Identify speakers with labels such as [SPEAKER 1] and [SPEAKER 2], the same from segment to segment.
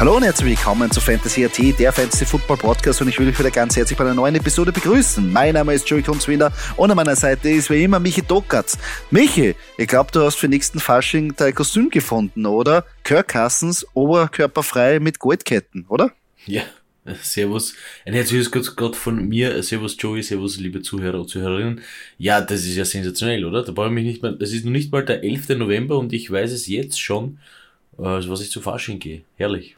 [SPEAKER 1] Hallo und herzlich willkommen zu Fantasy AT, der Fantasy Football Podcast und ich will euch wieder ganz herzlich bei einer neuen Episode begrüßen. Mein Name ist Joey Kunzwinder und an meiner Seite ist wie immer Michi Dockertz. Michi, ich glaube, du hast für nächsten Fasching dein Kostüm gefunden, oder? Kirk Cousins, oberkörperfrei mit Goldketten, oder?
[SPEAKER 2] Ja, Servus. Ein herzliches Gott von mir. Servus Joey, Servus liebe Zuhörer und Zuhörerinnen. Ja, das ist ja sensationell, oder? Da brauche ich mich nicht mal, das ist noch nicht mal der 11. November und ich weiß es jetzt schon, äh, was ich zu Fasching gehe. Herrlich.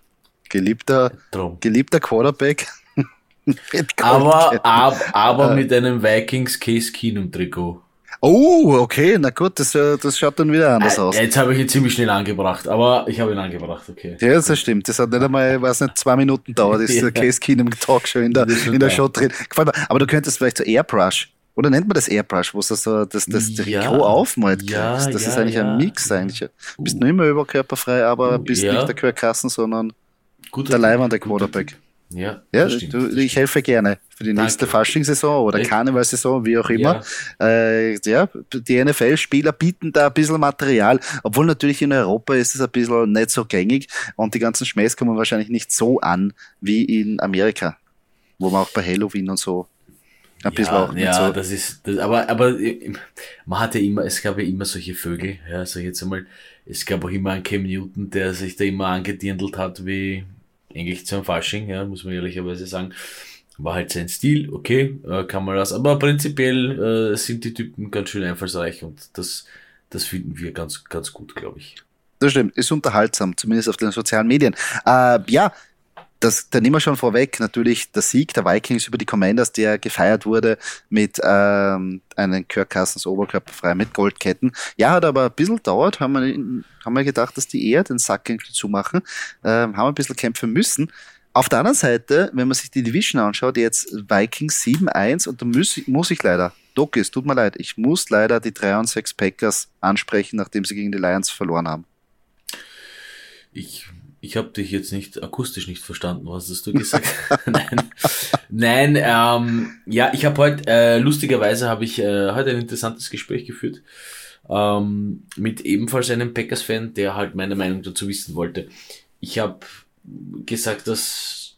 [SPEAKER 1] Geliebter,
[SPEAKER 2] Traum.
[SPEAKER 1] geliebter Quarterback.
[SPEAKER 2] aber, ab, aber mit einem Vikings Case Keenum Trikot.
[SPEAKER 1] Oh, okay, na gut, das, äh, das schaut dann wieder anders aus.
[SPEAKER 2] Jetzt habe ich ihn ziemlich schnell angebracht, aber ich habe ihn angebracht, okay.
[SPEAKER 1] Ja, das stimmt. Das hat nicht einmal, ich weiß nicht, zwei Minuten dauert, ist
[SPEAKER 2] Ja.
[SPEAKER 1] der Case Keenum Talk schon in der,
[SPEAKER 2] ist
[SPEAKER 1] in der. Show drin. Gefällt mir. Aber du könntest vielleicht so Airbrush, oder nennt man das Airbrush, wo du so das, das
[SPEAKER 2] Ja.
[SPEAKER 1] Trikot aufmalt
[SPEAKER 2] Ja.
[SPEAKER 1] Das ist
[SPEAKER 2] ja,
[SPEAKER 1] eigentlich ein
[SPEAKER 2] ja.
[SPEAKER 1] Mix eigentlich. Du bist nur immer überkörperfrei, aber
[SPEAKER 2] Uh,
[SPEAKER 1] bist
[SPEAKER 2] ja.
[SPEAKER 1] nicht der Cousins, sondern
[SPEAKER 2] Guter
[SPEAKER 1] der leibende
[SPEAKER 2] guter
[SPEAKER 1] Quarterback.
[SPEAKER 2] Ja,
[SPEAKER 1] Ja,
[SPEAKER 2] stimmt,
[SPEAKER 1] du, ich helfe gerne für die nächste
[SPEAKER 2] Danke.
[SPEAKER 1] Faschingssaison oder? Karnevalsaison, wie auch immer. Äh, ja, die NFL-Spieler bieten da ein bisschen Material, obwohl natürlich in Europa ist es ein bisschen nicht so gängig und die ganzen Schmähs kommen wahrscheinlich nicht so an wie in Amerika, wo man auch bei Halloween und so ein bisschen
[SPEAKER 2] ja,
[SPEAKER 1] auch mit
[SPEAKER 2] ja,
[SPEAKER 1] so.
[SPEAKER 2] das ist, das, aber, aber äh, man hatte immer, es gab ja immer solche Vögel, ja, sag ich jetzt einmal, es gab auch immer einen Cam Newton, der sich da immer angedirndelt hat, wie eigentlich zum Fasching, ja, muss man ehrlicherweise sagen. War halt sein Stil, okay, äh, kann man das, aber prinzipiell äh, sind die Typen ganz schön einfallsreich und das, das finden wir ganz, ganz gut, glaube ich.
[SPEAKER 1] Das stimmt, ist unterhaltsam, zumindest auf den sozialen Medien. Äh, ja, das, da nehmen wir schon vorweg, natürlich der Sieg der Vikings über die Commanders, der gefeiert wurde mit ähm, einem Kirk Cousins Oberkörperfrei mit Goldketten. Ja, hat aber ein bisschen dauert, haben wir, haben wir gedacht, dass die eher den Sack irgendwie zumachen, ähm, haben ein bisschen kämpfen müssen. Auf der anderen Seite, wenn man sich die Division anschaut, jetzt Vikings 7-1 und da muss, ich- muss ich leider, Doc, es tut mir leid, ich muss leider die 3 und 6 Packers ansprechen, nachdem sie gegen die Lions verloren haben.
[SPEAKER 2] Ich, ich habe dich jetzt nicht akustisch nicht verstanden. Was hast du gesagt? Nein, Nein ähm, ja, ich habe heute, äh, lustigerweise habe ich äh, heute ein interessantes Gespräch geführt ähm, mit ebenfalls einem Packers-Fan, der halt meine Meinung dazu wissen wollte. Ich habe gesagt, dass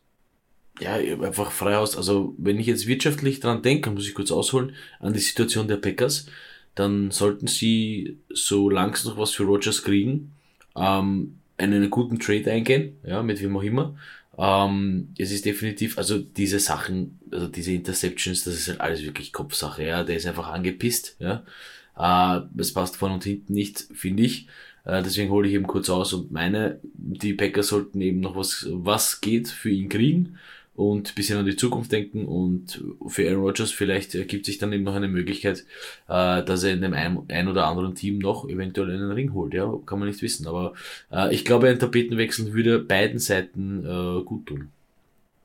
[SPEAKER 2] ja, einfach Freihaus, also wenn ich jetzt wirtschaftlich dran denke, muss ich kurz ausholen, an die Situation der Packers, dann sollten sie, solange sie noch was für Rogers kriegen, ähm, einen guten Trade eingehen, ja, mit wem auch immer. Ähm, es ist definitiv, also diese Sachen, also diese Interceptions, das ist halt alles wirklich Kopfsache, ja, der ist einfach angepisst, ja. Äh, es passt vorne und hinten nicht, finde ich. Äh, deswegen hole ich eben kurz aus und meine, die Packers sollten eben noch was, was geht für ihn kriegen und ein bisschen an die Zukunft denken und für Aaron Rodgers vielleicht ergibt sich dann eben noch eine Möglichkeit, äh, dass er in dem ein, ein oder anderen Team noch eventuell einen Ring holt, ja, kann man nicht wissen, aber äh, ich glaube, ein Tapetenwechsel würde beiden Seiten äh, gut tun.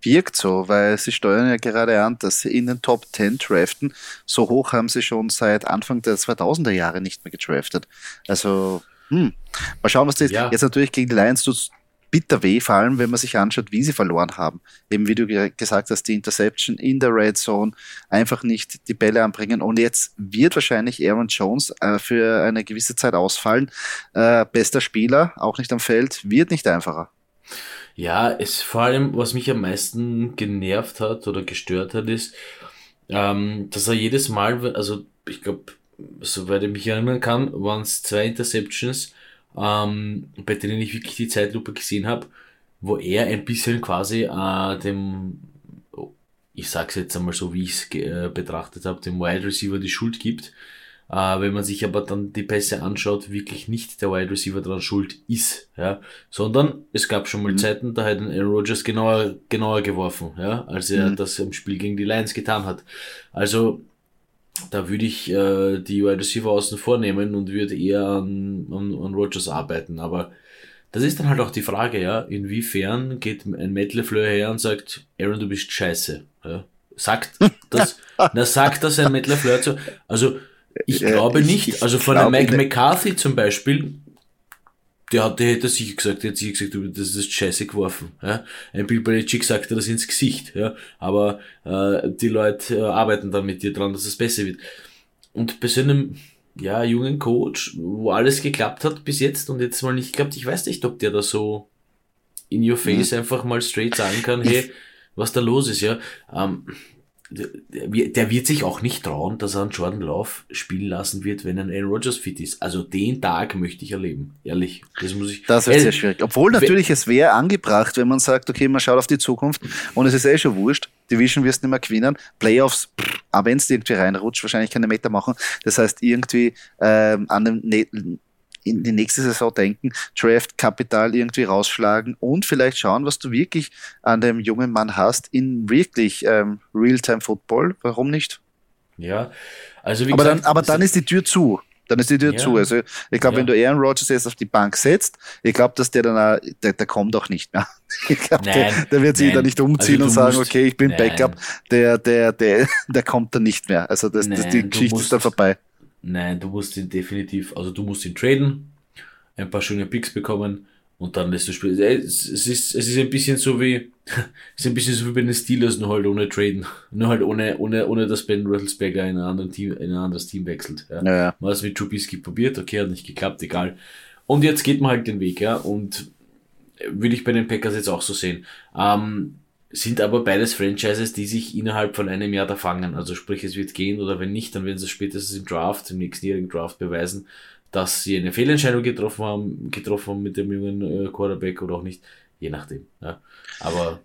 [SPEAKER 1] wirkt so, weil sie steuern ja gerade an, dass sie in den Top 10 draften. So hoch haben sie schon seit Anfang der 2000er Jahre nicht mehr gedraftet. Also, hm, mal schauen, was das
[SPEAKER 2] Ja.
[SPEAKER 1] jetzt natürlich gegen die Lions tut's bitter weh, vor allem wenn man sich anschaut, wie sie verloren haben. Eben wie du ge- gesagt hast, die Interception in der Red Zone, einfach nicht die Bälle anbringen. Und jetzt wird wahrscheinlich Aaron Jones äh, für eine gewisse Zeit ausfallen. Äh, bester Spieler, auch nicht am Feld, wird nicht einfacher.
[SPEAKER 2] Ja, es vor allem, was mich am meisten genervt hat oder gestört hat, ist, ähm, dass er jedes Mal, also ich glaube, soweit ich mich erinnern kann, waren es zwei Interceptions, ähm, bei denen ich wirklich die Zeitlupe gesehen habe, wo er ein bisschen quasi äh, dem, ich sag's jetzt einmal so, wie ich es äh, betrachtet habe, dem Wide Receiver die Schuld gibt. Äh, wenn man sich aber dann die Pässe anschaut, wirklich nicht der Wide Receiver daran schuld ist, ja, sondern es gab schon mal
[SPEAKER 1] Mhm.
[SPEAKER 2] Zeiten, da hat Aaron Rodgers genauer, genauer geworfen, ja, als er
[SPEAKER 1] Mhm.
[SPEAKER 2] das im Spiel gegen die Lions getan hat. Also, da würde ich äh, die Wide Receiver außen vornehmen und würde eher an, an, an Rodgers arbeiten, aber das ist dann halt auch die Frage, ja, inwiefern geht ein Matt LeFleur her und sagt, Aaron, du bist scheiße, ja. Sagt das, na, sagt das ein Matt LeFleur zu, also, ich
[SPEAKER 1] Äh,
[SPEAKER 2] glaube
[SPEAKER 1] ich-
[SPEAKER 2] nicht.
[SPEAKER 1] ich
[SPEAKER 2] also von einem Mike. McCarthy zum Beispiel, der, hat, der hätte sicher gesagt, der hat sicher gesagt, du, das ist scheiße geworfen. Ja? Ein Bill Belichick sagt dir das ins Gesicht. Ja? Aber äh, die Leute äh, arbeiten dann mit dir dran, dass es besser wird. Und bei so einem ja, jungen Coach, wo alles geklappt hat bis jetzt und jetzt mal nicht klappt, ich weiß nicht, ob der da so in your face mhm. einfach mal straight sagen kann, hey, was da los ist, ja. Ähm, der wird sich auch nicht trauen, dass er einen Jordan Love spielen lassen wird, wenn ein Aaron Rodgers fit ist. Also den Tag möchte ich erleben, ehrlich.
[SPEAKER 1] Das muss ich. Das ist sehr schwierig. Obwohl natürlich es wäre angebracht, wenn man sagt, okay, man schaut auf die Zukunft und es ist eh schon wurscht. Division wirst du nicht mehr gewinnen. Playoffs, aber wenn es irgendwie reinrutscht, wahrscheinlich keine Meter machen. Das heißt, irgendwie ähm, an dem in die nächste Saison denken, Draft-Kapital irgendwie rausschlagen und vielleicht schauen, was du wirklich an dem jungen Mann hast in wirklich ähm, Real-Time-Football. Warum nicht?
[SPEAKER 2] Ja, also
[SPEAKER 1] wie aber gesagt, dann, aber dann ist die Tür zu. Dann ist die Tür ja. zu. Also ich glaube, ja. wenn du Aaron Rodgers jetzt auf die Bank setzt, ich glaube, dass der dann, auch, der, der kommt auch nicht mehr. Ich glaube, der, der, wird sich da nicht umziehen also und sagen, musst, okay, ich bin nein. Backup. Der, der, der, der kommt dann nicht mehr. Also das, nein, das die Geschichte musst, ist dann vorbei.
[SPEAKER 2] Nein, du musst ihn definitiv, also du musst ihn traden, ein paar schöne Picks bekommen und dann lässt du spielen. Es, es, ist, es ist ein bisschen so wie, es ist ein bisschen so wie bei den Steelers, nur halt ohne traden. Nur halt ohne, ohne, ohne dass Ben Rattlesberger in ein, Team, in ein anderes Team wechselt. Ja. Ja, ja. Man hat es mit Trubisky probiert, okay, hat nicht geklappt, egal. Und jetzt geht man halt den Weg, ja, und würde ich bei den Packers jetzt auch so sehen. Ähm, sind aber beides Franchises, die sich innerhalb von einem Jahr da fangen. Also sprich, es wird gehen oder wenn nicht, dann werden sie spätestens im Draft, im nächstenjährigen Draft beweisen, dass sie eine Fehlentscheidung getroffen haben, getroffen haben mit dem jungen äh, Quarterback oder auch nicht, je nachdem. Ja. Aber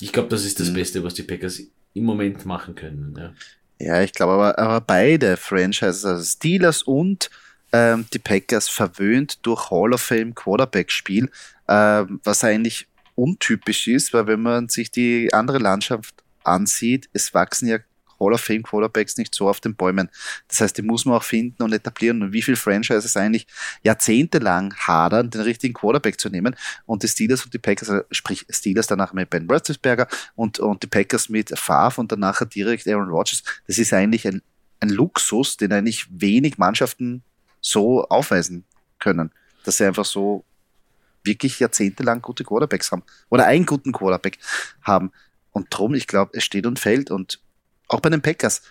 [SPEAKER 2] ich glaube, das ist das mhm. Beste, was die Packers im Moment machen können. Ja,
[SPEAKER 1] ja ich glaube aber, aber beide Franchises, also Steelers und ähm, die Packers verwöhnt durch Hall of Fame Quarterback-Spiel, ähm, was eigentlich untypisch ist, weil wenn man sich die andere Landschaft ansieht, es wachsen ja Hall of Fame Quarterbacks nicht so auf den Bäumen. Das heißt, die muss man auch finden und etablieren. Und wie viele Franchises eigentlich jahrzehntelang hadern, den richtigen Quarterback zu nehmen. Und die Steelers und die Packers, also sprich Steelers danach mit Ben Roethlisberger und, und die Packers mit Favre und danach direkt Aaron Rodgers. Das ist eigentlich ein, ein Luxus, den eigentlich wenig Mannschaften so aufweisen können. Dass sie einfach so wirklich jahrzehntelang gute Quarterbacks haben oder einen guten Quarterback haben. Und drum, ich glaube, es steht und fällt und auch bei den Packers.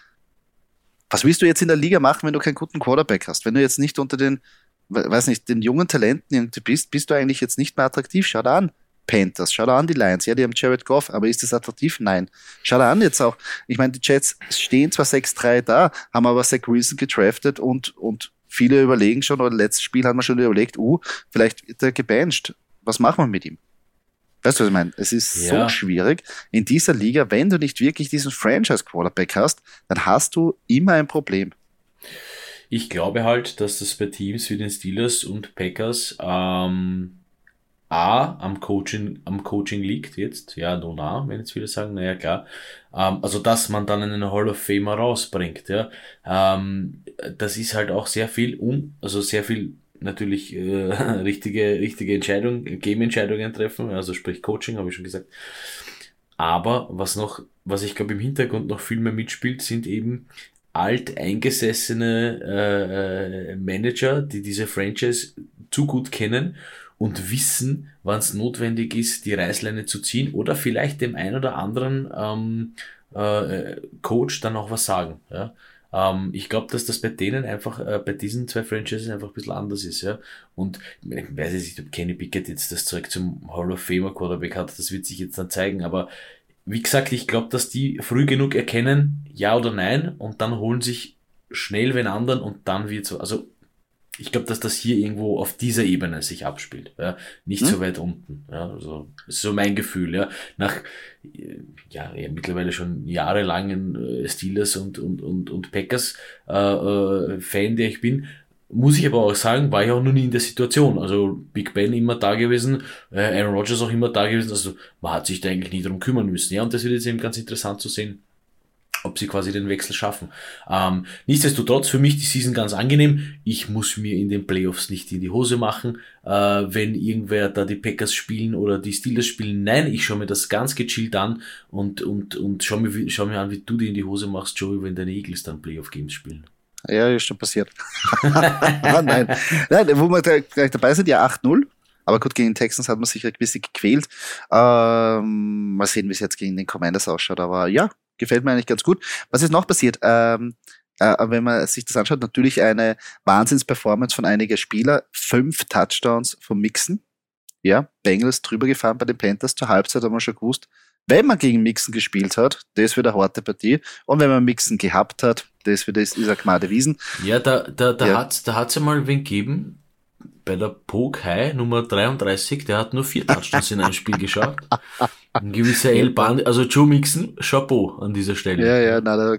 [SPEAKER 1] Was willst du jetzt in der Liga machen, wenn du keinen guten Quarterback hast? Wenn du jetzt nicht unter den, weiß nicht, den jungen Talenten irgendwie bist, bist du eigentlich jetzt nicht mehr attraktiv. Schau da an. Panthers, schau da an die Lions. Ja, die haben Jared Goff, aber ist das attraktiv? Nein. Schau da an jetzt auch. Ich meine, die Jets stehen zwar 6-3 da, haben aber Zach Wilson gedraftet und, und viele überlegen schon, oder letztes Spiel hat man schon überlegt, uh, vielleicht wird er gebancht. Was machen wir mit ihm? Weißt du, was ich meine? Es ist ja. so schwierig in dieser Liga, wenn du nicht wirklich diesen Franchise-Quarterback hast, dann hast du immer ein Problem.
[SPEAKER 2] Ich glaube halt, dass das bei Teams wie den Steelers und Packers ähm, A, am Coaching, am Coaching liegt jetzt, ja, nun A, wenn jetzt viele sagen, naja, klar, ähm, also dass man dann einen Hall of Famer rausbringt, ja, ähm, das ist halt auch sehr viel um, also sehr viel natürlich äh, richtige, richtige Entscheidung, Game-Entscheidungen treffen, also sprich Coaching, habe ich schon gesagt. Aber was noch, was ich glaube im Hintergrund noch viel mehr mitspielt, sind eben alteingesessene äh, äh, Manager, die diese Franchise zu gut kennen und wissen, wann es notwendig ist, die Reißleine zu ziehen oder vielleicht dem ein oder anderen ähm, äh, Coach dann auch was sagen. Ja? Ähm, ich glaube, dass das bei denen einfach, äh, bei diesen zwei Franchises einfach ein bisschen anders ist. Ja? Und ich, weiß jetzt nicht, ob Kenny Pickett jetzt das Zeug zum Hall of Famer Quarterback hat, das wird sich jetzt dann zeigen, aber wie gesagt, ich glaube, dass die früh genug erkennen, ja oder nein, und dann holen sich schnell wenn anderen und dann wird so, also ich glaube, dass das hier irgendwo auf dieser Ebene sich abspielt, ja, nicht hm? so weit unten. Ja, also ist so mein Gefühl. Ja, nach ja, ja mittlerweile schon jahrelangen äh, Steelers und und und und Packers äh, äh, Fan, der ich bin, muss ich aber auch sagen, war ich auch noch nie in der Situation. Also Big Ben immer da gewesen, äh, Aaron Rodgers auch immer da gewesen. Also man hat sich da eigentlich nie darum kümmern müssen. Ja, und das wird jetzt eben ganz interessant zu sehen ob sie quasi den Wechsel schaffen. Ähm, nichtsdestotrotz für mich die Season ganz angenehm. Ich muss mir in den Playoffs nicht in die Hose machen, äh, wenn irgendwer da die Packers spielen oder die Steelers spielen. Nein, ich schaue mir das ganz gechillt an und, und, und schau, mir, schau mir an, wie du dir in die Hose machst, Joey, wenn deine Eagles dann Playoff-Games spielen.
[SPEAKER 1] Ja, ist schon passiert. Nein. Nein, wo wir gleich dabei sind, ja 8-0. Aber gut, gegen den Texans hat man sich ein bisschen gequält. Ähm, mal sehen, wie es jetzt gegen den Commanders ausschaut. Aber ja, gefällt mir eigentlich ganz gut. Was ist noch passiert? Ähm, äh, wenn man sich das anschaut, natürlich eine Wahnsinnsperformance von einigen Spieler. Fünf Touchdowns vom Mixen. ja, Bengals drüber gefahren bei den Panthers. Zur Halbzeit haben wir schon gewusst, wenn man gegen Mixen gespielt hat, das wird eine harte Partie. Und wenn man Mixen gehabt hat, das wird das ist eine Gmade Wiesen.
[SPEAKER 2] Ja, da, da, da ja. hat's, da hat's ja mal wen gegeben, bei der Poke High Nummer 33, der hat nur vier Touchdowns in einem Spiel geschaut. Ein gewisser El Band, also Joe Mixon, Chapeau an dieser Stelle.
[SPEAKER 1] Ja, ja, na,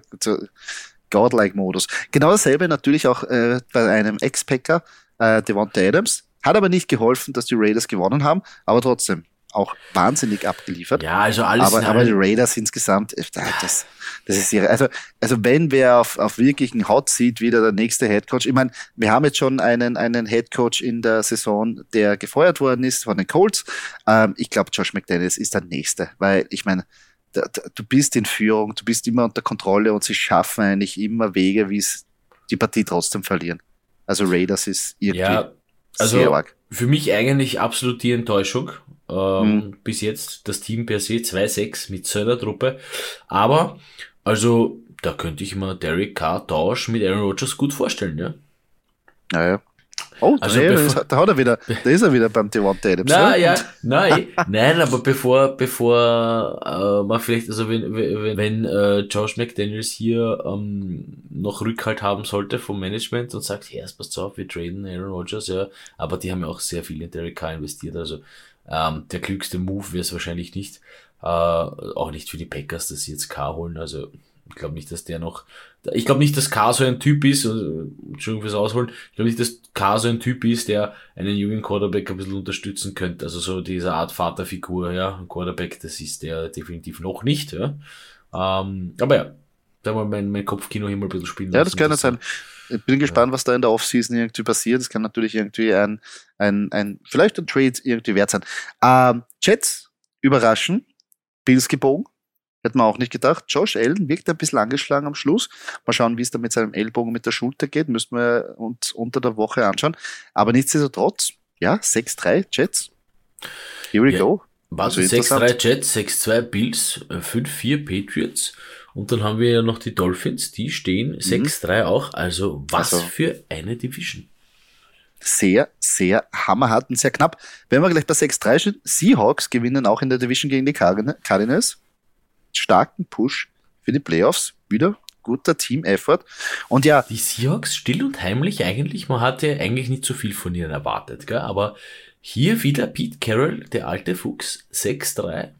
[SPEAKER 1] Godlike-Modus. Genau dasselbe natürlich auch äh, bei einem Ex-Packer, äh, Devonta Adams. Hat aber nicht geholfen, dass die Raiders gewonnen haben, aber trotzdem auch wahnsinnig abgeliefert.
[SPEAKER 2] Ja, also alles.
[SPEAKER 1] Aber, aber die Raiders insgesamt, äh, das, das ist ihre, also, also wenn wer auf, auf wirklichen Hot sieht, wieder der nächste Headcoach. Ich meine, wir haben jetzt schon einen, einen Headcoach in der Saison, der gefeuert worden ist von den Colts. Ähm, ich glaube, Josh McDaniels ist der nächste, weil ich meine, du bist in Führung, du bist immer unter Kontrolle und sie schaffen eigentlich immer Wege, wie es die Partie trotzdem verlieren. Also Raiders ist irgendwie ja,
[SPEAKER 2] also sehr arg. Für mich eigentlich absolut die Enttäuschung. Ähm, mhm. Bis jetzt das Team per se 2-6 mit seiner Truppe. Aber, also, da könnte ich mir Derek Carr Tausch mit Aaron Rodgers gut vorstellen, ja.
[SPEAKER 1] Naja. Oh, also nee, da hat er wieder, da ist er wieder beim Devonta Adams.
[SPEAKER 2] Na, ja, nein, nein, aber bevor, bevor äh, man vielleicht, also wenn, wenn, wenn äh, Josh McDaniels hier ähm, noch Rückhalt haben sollte vom Management und sagt, ja, es passt auf, wir traden Aaron Rodgers, ja, aber die haben ja auch sehr viel in Derek Carr investiert, also ähm, der klügste Move wäre es wahrscheinlich nicht. Äh, auch nicht für die Packers, dass sie jetzt K holen. Also ich glaube nicht, dass der noch. Ich glaube nicht, dass K so ein Typ ist, Entschuldigung fürs Ausholen, ich glaube nicht, dass K so ein Typ ist, der einen jungen Quarterback ein bisschen unterstützen könnte. Also so diese Art Vaterfigur, ja. Ein Quarterback, das ist der definitiv noch nicht, ja. Ähm, aber ja, da mal mein, mein Kopfkino hier mal ein bisschen spielen.
[SPEAKER 1] Ja, das kann ja sein. Ich bin gespannt, was da in der Offseason irgendwie passiert. Es kann natürlich irgendwie ein, ein, ein, vielleicht ein Trade irgendwie wert sein. Ähm, Jets überraschen. Bills gebogen. Hätte man auch nicht gedacht. Josh Allen wirkt ein bisschen angeschlagen am Schluss. Mal schauen, wie es da mit seinem Ellbogen mit der Schulter geht. Müssten wir uns unter der Woche anschauen. Aber nichtsdestotrotz, ja, 6-3 Jets.
[SPEAKER 2] Here we ja. go. Also 6-3 Jets, 6-2 Bills, 5-4 äh, Patriots. Und dann haben wir ja noch die Dolphins, die stehen 6-3 mhm. auch. Also was also, für eine Division.
[SPEAKER 1] Sehr, sehr hammerhart und sehr knapp. Wenn wir gleich bei 6-3 stehen, Seahawks gewinnen auch in der Division gegen die Cardinals. Starken Push für die Playoffs. Wieder guter Team-Effort. Und ja.
[SPEAKER 2] Die Seahawks still und heimlich eigentlich, man hatte eigentlich nicht so viel von ihnen erwartet, gell? aber hier wieder Pete Carroll, der alte Fuchs, 6-3.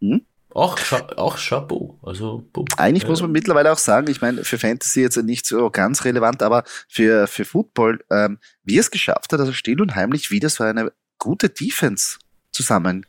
[SPEAKER 2] Hm? Auch, auch Chapeau. Also,
[SPEAKER 1] boom. Eigentlich ja. muss man mittlerweile auch sagen, ich meine, für Fantasy jetzt nicht so ganz relevant, aber für, für Football, ähm, wie es geschafft hat, also still und heimlich wieder so eine gute Defense zusammen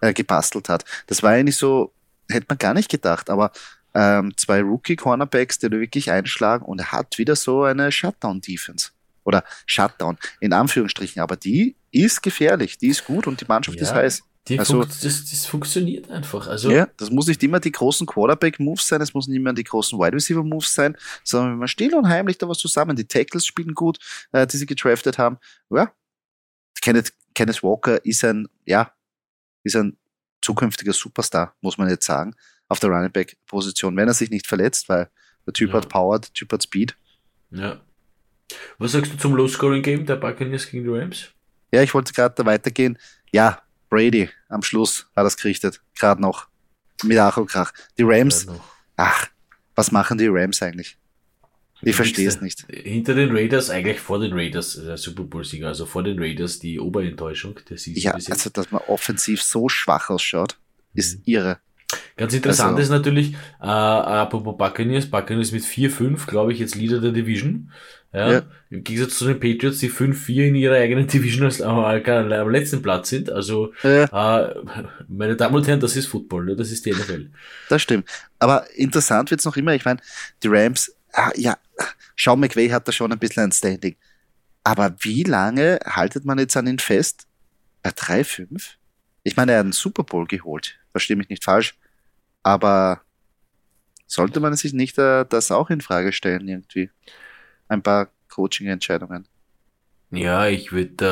[SPEAKER 1] äh, gebastelt hat. Das war eigentlich so, hätte man gar nicht gedacht, aber ähm, zwei Rookie-Cornerbacks, die da wirklich einschlagen und er hat wieder so eine Shutdown-Defense. Oder Shutdown, in Anführungsstrichen, aber die ist gefährlich, die ist gut und die Mannschaft ja. ist heiß.
[SPEAKER 2] Die also, das, das funktioniert einfach. Also,
[SPEAKER 1] ja, das muss nicht immer die großen Quarterback-Moves sein, es muss nicht immer die großen Wide Receiver-Moves sein, sondern wenn man still und heimlich da was zusammen, die Tackles spielen gut, äh, die sie gedraftet haben. Ja, Kenneth, Kenneth Walker ist ein, ja, ist ein zukünftiger Superstar, muss man jetzt sagen, auf der Running Back-Position, wenn er sich nicht verletzt, weil der Typ ja. hat Power, der Typ hat Speed.
[SPEAKER 2] Ja. Was sagst du zum Low-Scoring-Game der Buccaneers gegen die Rams?
[SPEAKER 1] Ja, ich wollte gerade da weitergehen. Ja, Brady am Schluss hat das gerichtet. Gerade noch. Mit Ach und Krach. Die Rams. Ach, was machen die Rams eigentlich? Ich verstehe es nicht.
[SPEAKER 2] Hinter den Raiders, eigentlich vor den Raiders, der Super Bowl-Sieger, also vor den Raiders die Oberenttäuschung
[SPEAKER 1] der Season. Ja, also dass man offensiv so schwach ausschaut, ist mhm. irre.
[SPEAKER 2] Ganz interessant also, ist natürlich, äh, apropos Buccaneers, Buccaneers mit 4-5, glaube ich, jetzt Leader der Division. Ja, ja. Im Gegensatz zu den Patriots, die 5-4 in ihrer eigenen Division als, äh, am letzten Platz sind. Also, ja. äh, meine Damen und Herren, das ist Football, ne? das ist die NFL.
[SPEAKER 1] Das stimmt. Aber interessant wird's noch immer. Ich meine, die Rams, ah, ja, Sean McVay hat da schon ein bisschen ein Standing. Aber wie lange haltet man jetzt an ihn fest? Bei 3-5? Ich meine, er hat einen Super Bowl geholt. Verstehe mich nicht falsch. Aber sollte man sich nicht äh, das auch in Frage stellen irgendwie? ein paar Coaching-Entscheidungen.
[SPEAKER 2] Ja, ich würde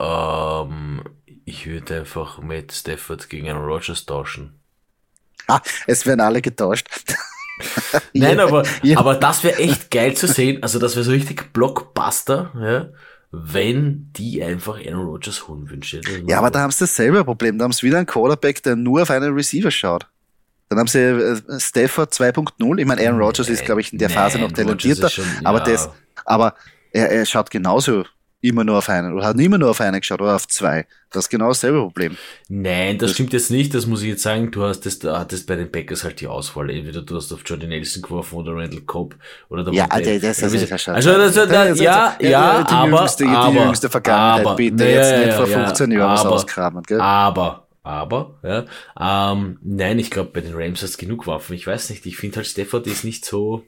[SPEAKER 2] ähm, ich würde einfach mit Stafford gegen Aaron Rodgers tauschen.
[SPEAKER 1] Ah, es werden alle getauscht.
[SPEAKER 2] Nein, aber, ja. aber das wäre echt geil zu sehen. Also das wäre so richtig Blockbuster, ja. wenn die einfach Aaron Rodgers holen wünsche.
[SPEAKER 1] Ja, aber da haben sie dasselbe Problem. Da haben sie wieder einen Quarterback, der nur auf einen Receiver schaut. Dann haben sie äh, Stafford 2.0. Ich meine, Aaron Rodgers ist, glaube ich, in der Phase noch talentierter, schon, ja. aber, das, aber er, er schaut genauso immer nur auf einen oder hat immer nur auf einen geschaut oder auf zwei. Das ist genau dasselbe Problem.
[SPEAKER 2] Nein, das, das stimmt jetzt nicht, das muss ich jetzt sagen. Du hast das, du hattest bei den Packers halt die Auswahl. Entweder du hast auf Jordan Nelson geworfen oder Randall Cobb oder der
[SPEAKER 1] Ja, der, das, das ist ja.
[SPEAKER 2] Also, das, das, das, ja, ja, ja, die aber, jüngste, die
[SPEAKER 1] aber, jüngste Vergangenheit, aber, bitte, jetzt ja, nicht vor 15 ja, Jahren was auskramen, gell?
[SPEAKER 2] Aber, aber, ja, ähm, nein, ich glaube, bei den Rams hast du genug Waffen. Ich weiß nicht, ich finde halt Stafford ist nicht so,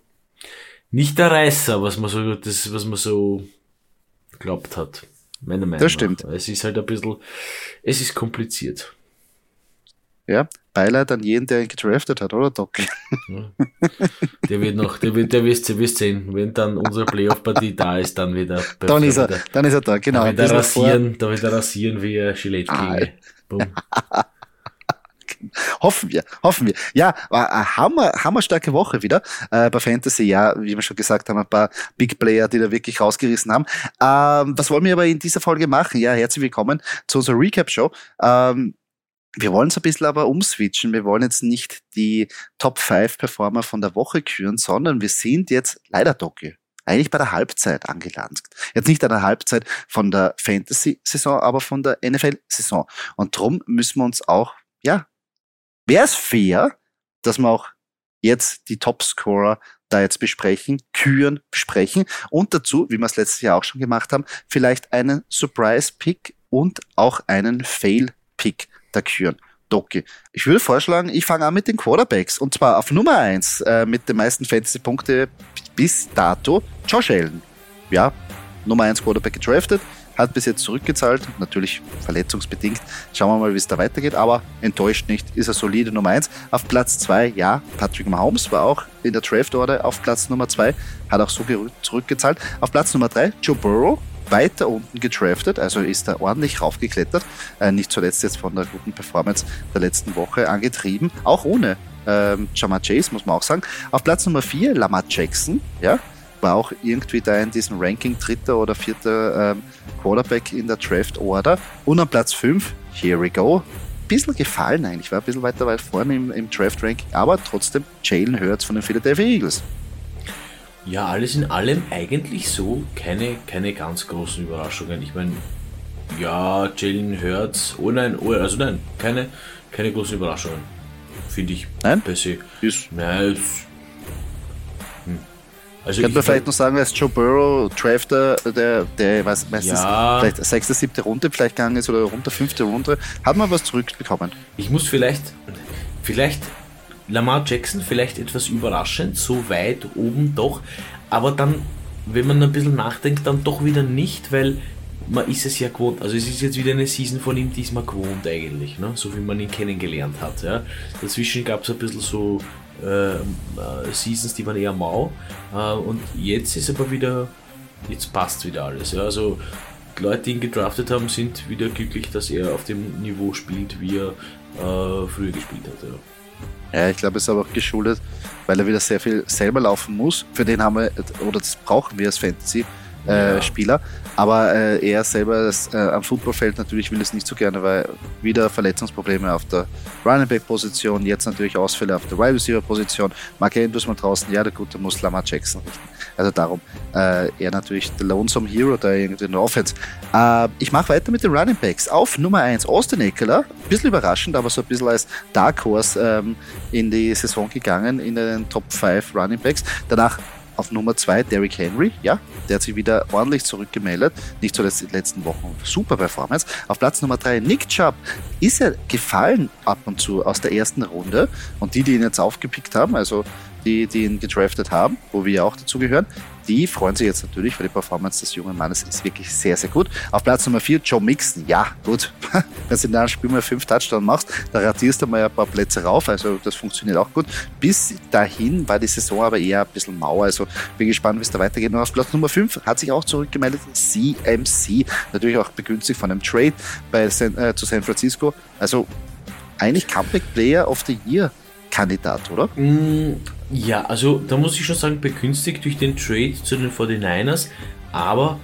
[SPEAKER 2] nicht der Reißer, was man so, das, was man so geglaubt hat. Meiner Meinung
[SPEAKER 1] Das stimmt.
[SPEAKER 2] Nach. Es ist halt ein bisschen, es ist kompliziert.
[SPEAKER 1] Ja, Beileid an jeden, der ihn gedraftet hat, oder Doc?
[SPEAKER 2] Ja. Der wird noch, der wird, der wirst, wirst sehen, wenn dann unsere Playoff-Partie da ist, dann wieder.
[SPEAKER 1] Dann ist er, dann ist er da, genau.
[SPEAKER 2] Da wird er rasieren, da wird er rasieren wie ein Gillette ah,
[SPEAKER 1] hoffen wir, hoffen wir. Ja, war eine hammer, hammerstarke Woche wieder äh, bei Fantasy. Ja, wie wir schon gesagt haben, ein paar Big Player, die da wirklich rausgerissen haben. Ähm, was wollen wir aber in dieser Folge machen? Ja, herzlich willkommen zu unserer Recap-Show. Ähm, wir wollen es ein bisschen aber umswitchen. Wir wollen jetzt nicht die Top 5 Performer von der Woche küren, sondern wir sind jetzt leider Doki eigentlich bei der Halbzeit angelangt. Jetzt nicht an der Halbzeit von der Fantasy-Saison, aber von der NFL-Saison. Und darum müssen wir uns auch, ja, Wäre es fair, dass wir auch jetzt die Topscorer da jetzt besprechen, küren, besprechen und dazu, wie wir es letztes Jahr auch schon gemacht haben, vielleicht einen Surprise-Pick und auch einen Fail-Pick da küren. Doki. Ich würde vorschlagen, ich fange an mit den Quarterbacks und zwar auf Nummer eins äh, mit den meisten Fantasy-Punkte bis dato Josh Allen. Ja, Nummer eins Quarterback gedraftet, hat bis jetzt zurückgezahlt, natürlich verletzungsbedingt. Schauen wir mal, wie es da weitergeht, aber enttäuscht nicht, ist er solide Nummer 1. Auf Platz 2, ja, Patrick Mahomes war auch in der Draft-Order auf Platz Nummer 2, hat auch so zurückgezahlt. Auf Platz Nummer 3, Joe Burrow, weiter unten gedraftet, also ist er ordentlich raufgeklettert, äh, nicht zuletzt jetzt von der guten Performance der letzten Woche angetrieben, auch ohne ähm, Jamar Chase, muss man auch sagen. Auf Platz Nummer 4, Lamar Jackson, ja, war auch irgendwie da in diesem Ranking dritter oder vierter ähm, Quarterback in der Draft Order. Und am Platz 5, here we go. Bisschen gefallen eigentlich, war ein bisschen weiter weit vorne im, im Draft Ranking, aber trotzdem Jalen Hurts von den Philadelphia Eagles.
[SPEAKER 2] Ja, alles in allem eigentlich so keine, keine ganz großen Überraschungen. Ich meine, ja, Jalen Hurts, oh nein, oh, also nein, keine, keine großen Überraschungen. Finde ich.
[SPEAKER 1] Nein? Per se. Ist. Nein, ist also Könnte man vielleicht noch sagen, als Joe Burrow Drafter, der, der weiß, meistens ja. vielleicht sechste, siebte Runde vielleicht gegangen ist oder runter fünfte Runde, hat man was zurückbekommen.
[SPEAKER 2] Ich muss vielleicht, vielleicht Lamar Jackson vielleicht etwas überraschend, so weit oben doch, aber dann, wenn man ein bisschen nachdenkt, dann doch wieder nicht, weil man ist es ja gewohnt. Also es ist jetzt wieder eine Season von ihm diesmal gewohnt eigentlich, ne? so wie man ihn kennengelernt hat. Ja? Dazwischen gab es ein bisschen so äh, äh, Seasons, die waren eher mau. Äh, und jetzt ist aber wieder, jetzt passt wieder alles. Ja? Also die Leute, die ihn gedraftet haben, sind wieder glücklich, dass er auf dem Niveau spielt, wie er äh, früher gespielt hat.
[SPEAKER 1] Ja. Ja ich glaube, es ist aber auch geschuldet, weil er wieder sehr viel selber laufen muss. Für den haben wir, oder das brauchen wir als Fantasy äh. Spieler. Aber äh, er selber das, äh, am Footballfeld natürlich will es nicht so gerne, weil wieder Verletzungsprobleme auf der Running Back Position, jetzt natürlich Ausfälle auf der Wide Receiver Position. Mark Andrews mal draußen, ja, der gute muss Lamar Jackson richten. Also darum, äh, er natürlich der Lonesome Hero da irgendwie in der Offense. Äh, ich mache weiter mit den Running Backs. Auf Nummer 1 Austin Eckler, bisschen überraschend, aber so ein bisschen als Dark Horse ähm, in die Saison gegangen, in den Top 5 Running Backs. Danach auf Nummer 2 Derrick Henry, ja, der hat sich wieder ordentlich zurückgemeldet, nicht zuletzt in den letzten Wochen. Super Performance. Auf Platz Nummer 3 Nick Chubb. Ist ja gefallen ab und zu aus der ersten Runde? Und die, die ihn jetzt aufgepickt haben, also die, die ihn gedraftet haben, wo wir ja auch dazu gehören, die freuen sich jetzt natürlich, weil die Performance des jungen Mannes ist wirklich sehr, sehr gut. Auf Platz Nummer 4 Joe Mixon. Ja, gut. Wenn du in einem Spiel mal fünf Touchdowns machst, da ratierst du mal ein paar Plätze rauf. Also das funktioniert auch gut. Bis dahin war die Saison aber eher ein bisschen mau. Also bin gespannt, wie es da weitergeht. Und auf Platz Nummer 5 hat sich auch zurückgemeldet CMC. Natürlich auch begünstigt von einem Trade bei San, äh, zu San Francisco. Also eigentlich Comeback Player of the Year Kandidat, oder?
[SPEAKER 2] Mm, ja, also da muss ich schon sagen, begünstigt durch den Trade zu den 49ers, aber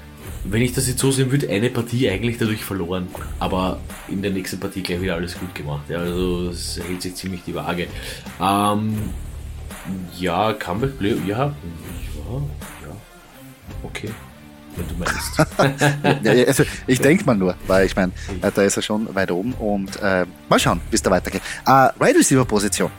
[SPEAKER 2] wenn ich das jetzt so sehen würde, eine Partie eigentlich dadurch verloren, aber in der nächsten Partie gleich wieder alles gut gemacht. Ja, also es hält sich ziemlich die Waage. Ähm, ja, Comeback Play, ja, ja, ja, okay. Wenn du
[SPEAKER 1] meinst. ja, also ich denke mal nur, weil ich meine, da ist er schon weit oben und äh, mal schauen, bis da weitergeht. Äh, Right Receiver Position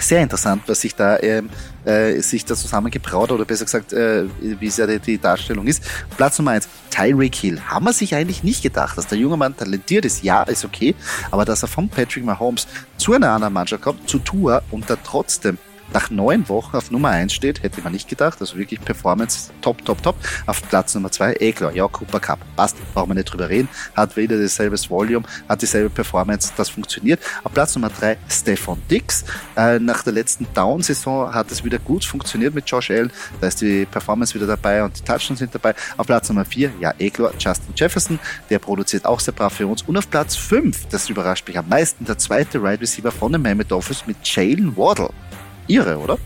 [SPEAKER 1] sehr interessant, was sich da ähm, äh, sich da zusammengebraut oder besser gesagt, äh, wie es ja die, die, Darstellung ist. Platz Nummer eins, Tyreek Hill. Haben wir sich eigentlich nicht gedacht, dass der junge Mann talentiert ist, ja, ist okay, aber dass er von Patrick Mahomes zu einer anderen Mannschaft kommt, zu Tour und da trotzdem nach neun Wochen auf Nummer 1 steht, hätte man nicht gedacht. Also wirklich Performance top, top, top. Auf Platz Nummer 2, eh klar, ja, Cooper Cup. Passt, brauchen wir nicht drüber reden. Hat wieder dasselbe Volume, hat dieselbe Performance, das funktioniert. Auf Platz Nummer 3, Stefan Dix. Äh, nach der letzten Down-Saison hat es wieder gut funktioniert mit Josh Allen. Da ist die Performance wieder dabei und die Touchdowns sind dabei. Auf Platz Nummer 4, ja, eh klar, Justin Jefferson. Der produziert auch sehr brav für uns. Und auf Platz 5, das überrascht mich am meisten, der zweite Wide right Receiver von den Mammoth Dolphins mit Jalen Waddle irre, oder?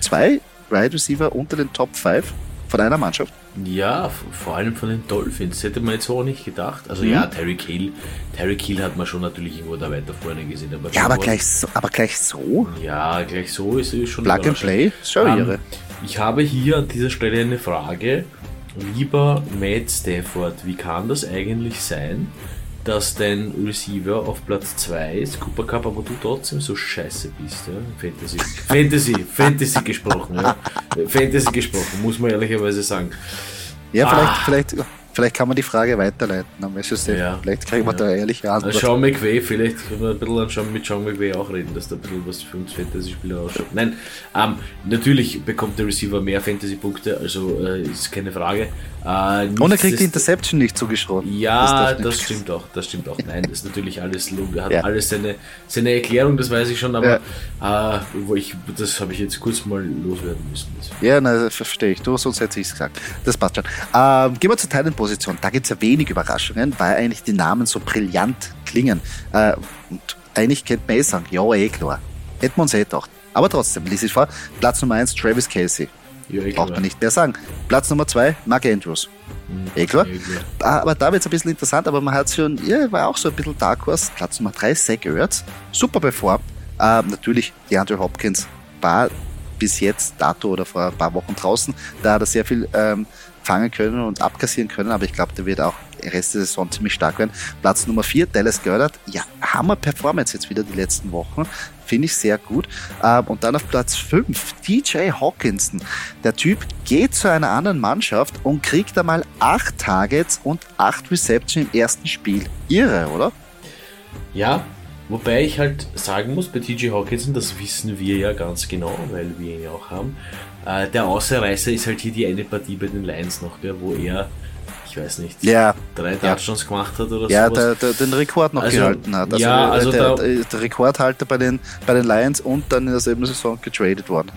[SPEAKER 1] Zwei Wide Receiver unter den Top 5 von einer Mannschaft.
[SPEAKER 2] Ja, vor allem von den Dolphins. Hätte man jetzt auch nicht gedacht. Also mhm. ja, Terry Kill. Terry Kill hat man schon natürlich irgendwo da weiter vorne gesehen.
[SPEAKER 1] Aber ja, aber gleich, so, aber gleich so?
[SPEAKER 2] Ja, gleich so ist es schon.
[SPEAKER 1] Plug and Play,
[SPEAKER 2] schon um, ähm, irre. Ich habe hier an dieser Stelle eine Frage. Lieber Matt Stafford, wie kann das eigentlich sein, dass dein Receiver auf Platz 2 ist, Cooper Cup, aber du trotzdem so scheiße bist, ja? Fantasy. Fantasy, Fantasy gesprochen, ja? Fantasy gesprochen, muss man ehrlicherweise sagen.
[SPEAKER 1] Ja, vielleicht, ah. vielleicht Vielleicht kann man die Frage weiterleiten am SSD. Ja. Vielleicht kriegen wir ja. da ehrliche
[SPEAKER 2] Antwort. Sean McVay, vielleicht können wir ein bisschen mit Sean McVay auch reden, dass da ein bisschen was für uns Fantasy-Spieler ausschaut. Nein, ähm, natürlich bekommt der Receiver mehr Fantasy-Punkte, also äh, ist keine Frage.
[SPEAKER 1] Äh, Und er kriegt die Interception nicht zugeschrieben.
[SPEAKER 2] Ja, das, das stimmt auch, das stimmt auch. Nein, das ist natürlich alles, hat ja. alles seine, seine Erklärung, das weiß ich schon, aber ja. äh, wo ich, das habe ich jetzt kurz mal loswerden müssen.
[SPEAKER 1] Ja, na, verstehe ich. Du, sonst hätte ich es gesagt. Das passt schon. Ähm, gehen wir zur Teilen Position. Da gibt es ja wenig Überraschungen, weil eigentlich die Namen so brillant klingen. Äh, und eigentlich könnte man eh sagen, ja, eh klar. Hätten wir uns eh gedacht. Aber trotzdem, lies ich vor. Platz Nummer 1, Travis Casey. Ja, eh Braucht man nicht mehr sagen. Platz Nummer 2, Mark Andrews. Mhm, eh klar. Eh klar. Aber da wird es ein bisschen interessant, aber man hat schon, ja, war auch so ein bisschen Dark Horse. Platz Nummer 3, Zach Ertz. Super performt. Äh, natürlich, die Andrew Hopkins war bis jetzt, dato oder vor ein paar Wochen draußen, da hat er sehr viel ähm, fangen können und abkassieren können, aber ich glaube, der wird auch Rest der Saison ziemlich stark werden. Platz Nummer 4, Dallas Goddard. Ja, Hammer Performance jetzt wieder die letzten Wochen. Finde ich sehr gut. Ähm, und dann auf Platz 5, DJ Hawkinson. Der Typ geht zu einer anderen Mannschaft und kriegt einmal 8 Targets und 8 Reception im ersten Spiel. Irre, oder?
[SPEAKER 2] Ja, Wobei ich halt sagen muss, bei TJ Hawkinson, das wissen wir ja ganz genau, weil wir ihn ja auch haben, äh, der Außerreißer ist halt hier die eine Partie bei den Lions noch, gell, wo er, ich weiß nicht,
[SPEAKER 1] ja.
[SPEAKER 2] drei Touchdowns ja. gemacht hat oder so.
[SPEAKER 1] Ja, der, der, den Rekord noch also, gehalten hat.
[SPEAKER 2] Also, ja, also
[SPEAKER 1] der, der, der, Rekordhalter bei den, bei den Lions und dann in derselben Saison getradet worden.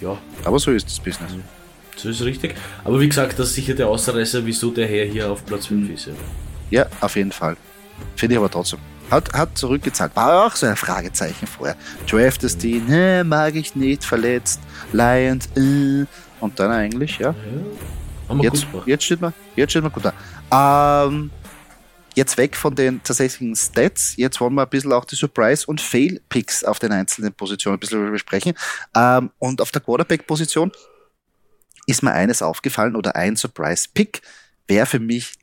[SPEAKER 2] Ja.
[SPEAKER 1] Aber so ist das Business.
[SPEAKER 2] So ist richtig. Aber wie gesagt, das ist sicher der Außerreißer, wieso der Herr hier auf Platz 5 mhm. ist. Ja.
[SPEAKER 1] auf jeden Fall. Finde ich aber trotzdem. Hat, hat zurückgezahlt. War auch so ein Fragezeichen vorher. Draftest die, ne, mag ich nicht, verletzt, Lions, äh. Und dann eigentlich, ja. ja jetzt, jetzt, steht man, jetzt steht man gut da. Ähm, jetzt weg von den tatsächlichen Stats. Jetzt wollen wir ein bisschen auch die Surprise- und Fail-Picks auf den einzelnen Positionen ein bisschen besprechen. Ähm, und auf der Quarterback-Position ist mir eines aufgefallen oder ein Surprise-Pick wäre für mich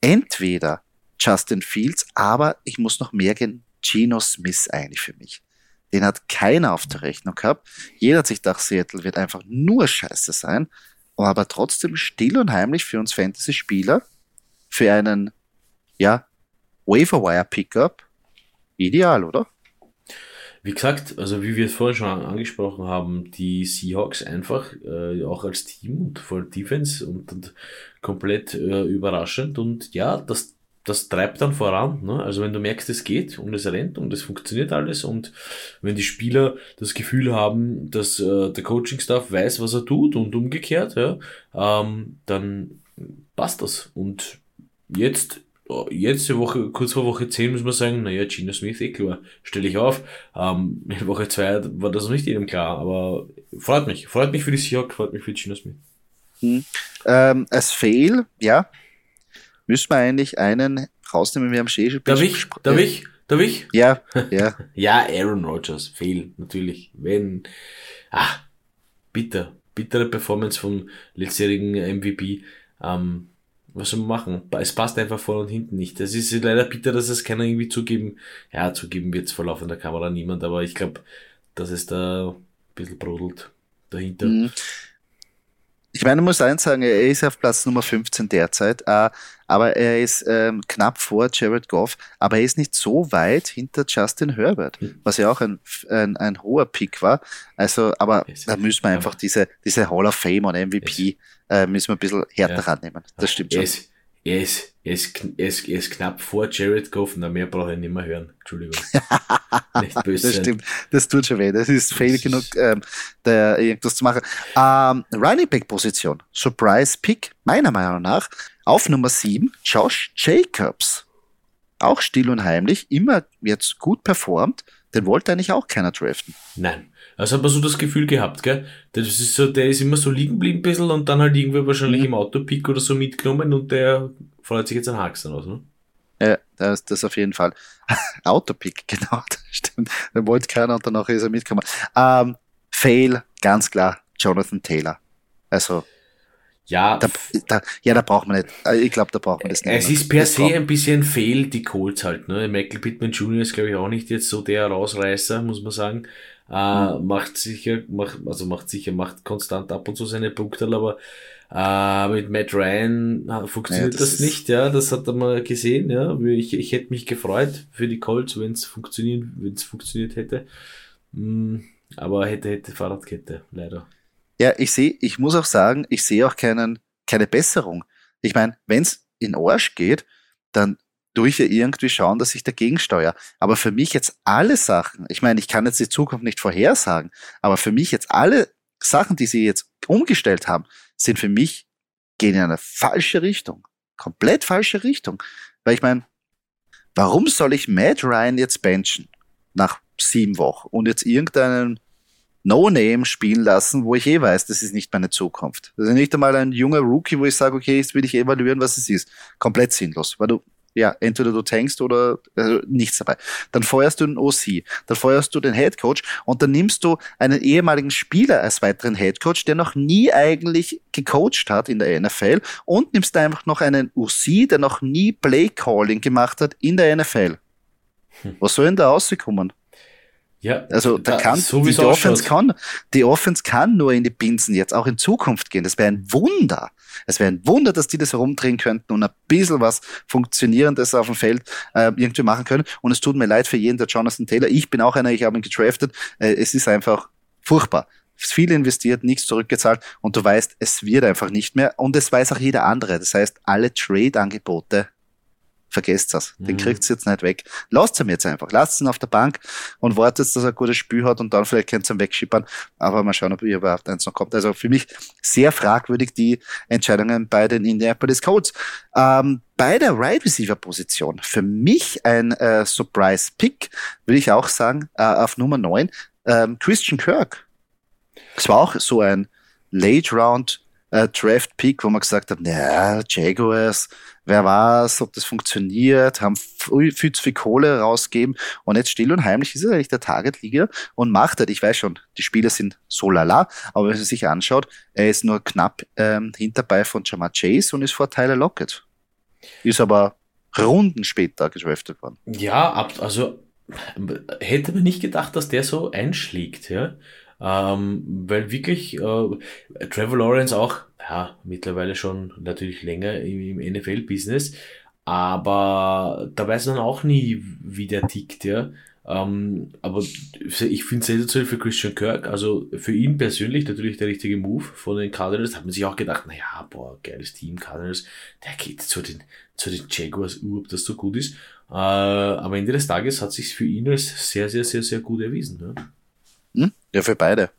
[SPEAKER 1] entweder Justin Fields, aber ich muss noch mehr gehen. Geno Smith eigentlich für mich. Den hat keiner auf der Rechnung gehabt. Jeder hat sich gedacht, Seattle wird einfach nur scheiße sein, aber trotzdem still und heimlich für uns Fantasy-Spieler, für einen, ja, Waiver-Wire-Pickup, ideal, oder?
[SPEAKER 2] Wie gesagt, also wie wir es vorhin schon angesprochen haben, die Seahawks einfach äh, auch als Team und voll Defense und, und komplett äh, überraschend und ja, das das treibt dann voran. Ne? Also wenn du merkst, es geht und es rennt und es funktioniert alles und wenn die Spieler das Gefühl haben, dass äh, der Coaching-Staff weiß, was er tut und umgekehrt, ja, ähm, dann passt das. Und jetzt, jetzt die Woche, kurz vor Woche 10 muss man sagen, naja, Gino Smith, eh klar, stelle ich auf. Ähm, in Woche 2 war das noch nicht jedem klar, aber freut mich. Freut mich für die Seahawks, freut mich für Gino Smith.
[SPEAKER 1] Hm. Ähm, als Fail, ja, müssen wir eigentlich einen rausnehmen. Wir haben schon
[SPEAKER 2] Darf ich? Darf ich? Darf ich?
[SPEAKER 1] Ja, ja.
[SPEAKER 2] ja, Aaron Rodgers, Fail, natürlich. Wenn, ah, bitter, bittere Performance vom letztjährigen MVP. Ähm, was soll man machen? Es passt einfach vorne und hinten nicht. Das ist leider bitter, dass es keiner irgendwie zugeben, ja, zugeben wird es vor laufender Kamera niemand, aber ich glaube, dass es da ein bisschen brodelt dahinter. Mhm.
[SPEAKER 1] Ich meine, ich muss eins sagen, er ist auf Platz Nummer 15 derzeit, äh, aber er ist ähm, knapp vor Jared Goff, aber er ist nicht so weit hinter Justin Herbert, hm. was ja auch ein, ein, ein hoher Pick war. Also, aber da müssen wir einfach diese, diese Hall of Fame und MVP äh, müssen wir ein bisschen härter ja. rannehmen. Das stimmt schon.
[SPEAKER 2] Es, er ist, er ist, er ist, er ist knapp vor Jared Goff, na mehr brauche ich nicht mehr hören. Entschuldigung.
[SPEAKER 1] nicht böse. Das stimmt, das tut schon weh. Das ist fail genug, ähm, da irgendwas zu machen. Ähm, Running Back Position, Surprise Pick, meiner Meinung nach, auf Nummer 7, Josh Jacobs. Auch still und heimlich, immer jetzt gut performt, den wollte eigentlich auch keiner draften.
[SPEAKER 2] Nein. Also hat man so das Gefühl gehabt, gell? Das ist so, der ist immer so liegen geblieben ein bisschen und dann halt irgendwie wahrscheinlich mhm. im Autopick oder so mitgenommen und der freut sich jetzt ein Haxen aus, ne?
[SPEAKER 1] Ja, das, das auf jeden Fall. Autopick, genau, das stimmt. Der wollte keiner und danach ist er mitgekommen. Ähm, Fail, ganz klar, Jonathan Taylor. Also,
[SPEAKER 2] ja,
[SPEAKER 1] da, da, ja, da braucht man nicht. Äh, ich glaube, da braucht man das
[SPEAKER 2] nicht. Es ist per se ein bisschen Fail, die Colts halt. Ne? Michael Pittman Jr. ist, glaube ich, auch nicht jetzt so der Rausreißer, muss man sagen. Äh. Macht sicher, macht, also macht sicher, macht konstant ab und zu seine Punkte, aber äh, mit Matt Ryan äh, funktioniert ja, das, das nicht, ja, das hat er mal gesehen, ja. Ich, ich hätte mich gefreut für die Colts, wenn es funktionieren, wenn es funktioniert hätte. Mm, aber hätte, hätte Fahrradkette, leider.
[SPEAKER 1] Ja, ich sehe, ich muss auch sagen, ich sehe auch keinen, keine Besserung. Ich meine, wenn es in Arsch geht, dann tue ich ja irgendwie schauen, dass ich dagegen steuere. Aber für mich jetzt alle Sachen, ich meine, ich kann jetzt die Zukunft nicht vorhersagen, aber für mich jetzt alle Sachen, die sie jetzt umgestellt haben, sind für mich, gehen in eine falsche Richtung. Komplett falsche Richtung. Weil ich meine, warum soll ich Matt Ryan jetzt benchen nach sieben Wochen und jetzt irgendeinen No-Name spielen lassen, wo ich eh weiß, das ist nicht meine Zukunft. Das ist nicht einmal ein junger Rookie, wo ich sage, okay, jetzt will ich evaluieren, was es ist. Komplett sinnlos, weil du ja, entweder du tankst oder also nichts dabei. Dann feuerst du den OC, dann feuerst du den Head Coach und dann nimmst du einen ehemaligen Spieler als weiteren Head Coach, der noch nie eigentlich gecoacht hat in der NFL und nimmst einfach noch einen OC, der noch nie Play Calling gemacht hat in der NFL. Hm. Was soll denn da rauskommen? Ja, also da, kann so die, die Offense kann, die Offense kann nur in die Binsen jetzt auch in Zukunft gehen. Das wäre ein Wunder. Es wäre ein Wunder, dass die das herumdrehen könnten und ein bisschen was Funktionierendes auf dem Feld äh, irgendwie machen können. Und es tut mir leid für jeden, der Jonathan Taylor. Ich bin auch einer, ich habe ihn gedraftet. Äh, es ist einfach furchtbar. Viel investiert, nichts zurückgezahlt und du weißt, es wird einfach nicht mehr. Und es weiß auch jeder andere. Das heißt, alle Trade-Angebote vergesst das. Den mhm. kriegt jetzt nicht weg. Lasst ihn jetzt einfach. Lasst ihn auf der Bank und wartet, dass er ein gutes Spiel hat und dann vielleicht könnt ihr ihn wegschippern. Aber mal schauen, ob ihr überhaupt eins noch kommt. Also für mich sehr fragwürdig die Entscheidungen bei den Indianapolis Colts. Ähm, bei der Right Receiver Position, für mich ein äh, Surprise Pick, würde ich auch sagen, äh, auf Nummer 9, ähm, Christian Kirk. Es war auch so ein Late Round äh, Draft Pick, wo man gesagt hat, naja, Jaguars, wer weiß, ob das funktioniert, haben viel, viel zu viel Kohle rausgeben und jetzt still und heimlich ist er eigentlich der Target-Liga und macht halt, ich weiß schon, die Spieler sind so lala, aber wenn man sich anschaut, er ist nur knapp ähm, hinterbei von Jamar Chase und ist vor Tyler Lockett. Ist aber Runden später gedraftet worden.
[SPEAKER 2] Ja, also hätte man nicht gedacht, dass der so einschlägt, ja. Ähm, weil wirklich äh, Trevor Lawrence auch, ja, mittlerweile schon natürlich länger im, im NFL-Business, aber da weiß man auch nie, wie der tickt, ja. Ähm, aber ich finde es sensationell für Christian Kirk, also für ihn persönlich natürlich der richtige Move von den Cardinals. Hat man sich auch gedacht, naja, boah, geiles Team, Cardinals, der geht zu den, zu den Jaguars, uh, ob das so gut ist. Äh, am Ende des Tages hat sich für ihn als sehr, sehr, sehr, sehr gut erwiesen. Ja.
[SPEAKER 1] Ja, für beide.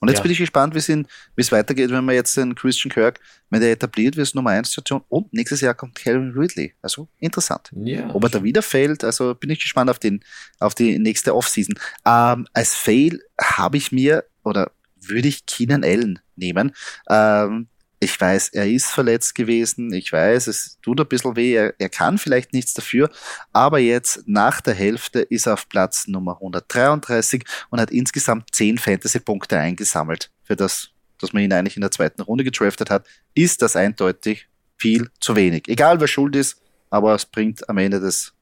[SPEAKER 1] Und jetzt ja. bin ich gespannt, wie es weitergeht, wenn man jetzt den Christian Kirk, wenn der etabliert wird, Nummer 1 Station und nächstes Jahr kommt Calvin Ridley. Also interessant. Ja. Ob er da wieder fällt, also bin ich gespannt auf, den, auf die nächste Offseason. Ähm, als Fail habe ich mir oder würde ich Keenan Allen nehmen. Ähm, Ich weiß, er ist verletzt gewesen. Ich weiß, es tut ein bisschen weh. Er, er, kann vielleicht nichts dafür. Aber jetzt nach der Hälfte ist er auf Platz Nummer 133 und hat insgesamt 10 Fantasy-Punkte eingesammelt. Für das, dass man ihn eigentlich in der zweiten Runde gedraftet hat, ist das eindeutig viel zu wenig. Egal wer schuld ist, aber es bringt am Ende des